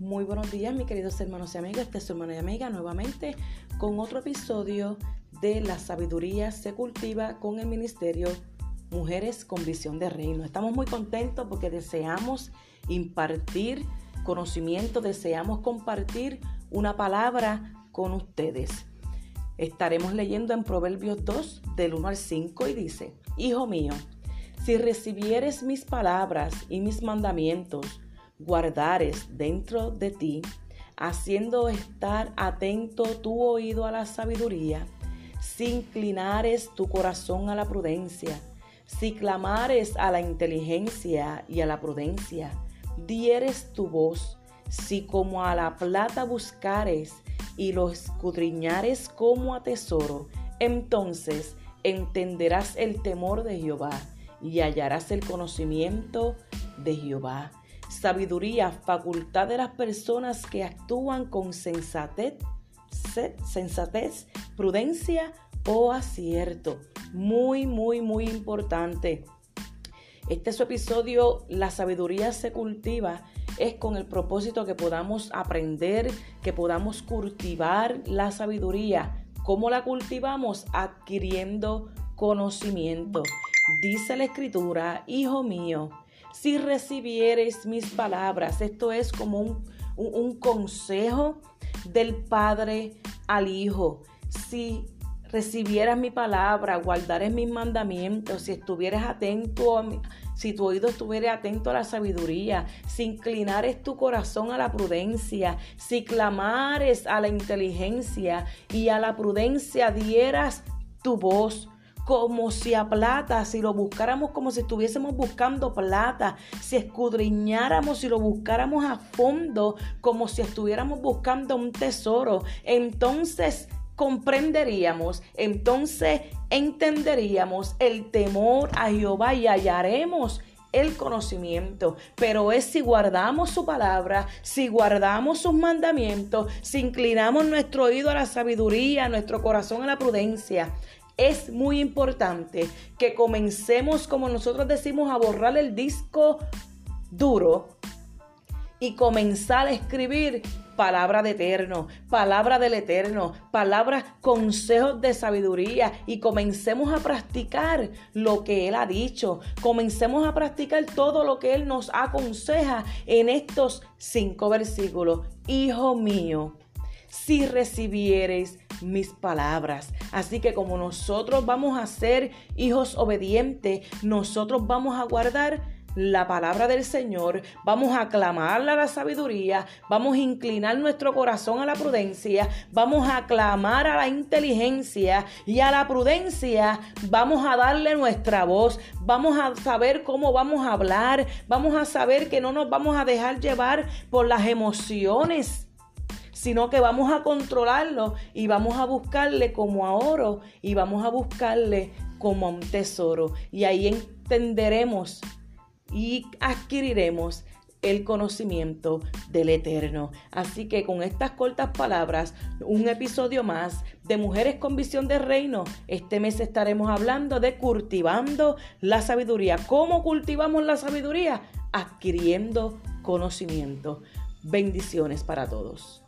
Muy buenos días, mis queridos hermanos y amigos. Este es su hermana y amiga nuevamente con otro episodio de La sabiduría se cultiva con el ministerio Mujeres con Visión de Reino. Estamos muy contentos porque deseamos impartir conocimiento, deseamos compartir una palabra con ustedes. Estaremos leyendo en Proverbios 2 del 1 al 5 y dice, Hijo mío, si recibieres mis palabras y mis mandamientos, guardares dentro de ti, haciendo estar atento tu oído a la sabiduría, si inclinares tu corazón a la prudencia, si clamares a la inteligencia y a la prudencia, dieres tu voz, si como a la plata buscares y lo escudriñares como a tesoro, entonces entenderás el temor de Jehová y hallarás el conocimiento de Jehová sabiduría, facultad de las personas que actúan con sensatez, prudencia o acierto. Muy, muy, muy importante. Este su episodio, La sabiduría se cultiva, es con el propósito que podamos aprender, que podamos cultivar la sabiduría. ¿Cómo la cultivamos? Adquiriendo conocimiento. Dice la escritura, hijo mío, si recibieres mis palabras. Esto es como un, consejo del Padre al Hijo. Si recibieras mi palabra, guardares mis mandamientos, si estuvieras atento a si tu oído estuviera atento a la sabiduría, si inclinares tu corazón a la prudencia, si clamares a la inteligencia y a la prudencia dieras tu voz, como si a plata, si lo buscáramos como si estuviésemos buscando plata, si escudriñáramos, si lo buscáramos a fondo, como si estuviéramos buscando un tesoro, entonces comprenderíamos, entonces entenderíamos el temor a Jehová y hallaremos el conocimiento, pero es si guardamos su palabra, si guardamos sus mandamientos, si inclinamos nuestro oído a la sabiduría, nuestro corazón a la prudencia, es muy importante que comencemos, como nosotros decimos, a borrar el disco duro y comenzar a escribir palabra de eterno, palabra del eterno, palabras, consejos de sabiduría y comencemos a practicar lo que Él ha dicho. Comencemos a practicar todo lo que Él nos aconseja en estos cinco versículos. Hijo mío, si recibieres mis palabras. Así que como nosotros vamos a ser hijos obedientes, nosotros vamos a guardar la palabra del Señor, vamos a clamarla a la sabiduría, vamos a inclinar nuestro corazón a la prudencia, vamos a clamar a la inteligencia y a la prudencia vamos a darle nuestra voz, vamos a saber cómo vamos a hablar, vamos a saber que no nos vamos a dejar llevar por las emociones sino que vamos a controlarlo y vamos a buscarle como a oro y vamos a buscarle como a un tesoro. Y ahí entenderemos y adquiriremos el conocimiento del Eterno. Así que con estas cortas palabras, un episodio más de Mujeres con Visión de Reino. Este mes estaremos hablando de cultivando la sabiduría. ¿Cómo cultivamos la sabiduría? Adquiriendo conocimiento. Bendiciones para todos.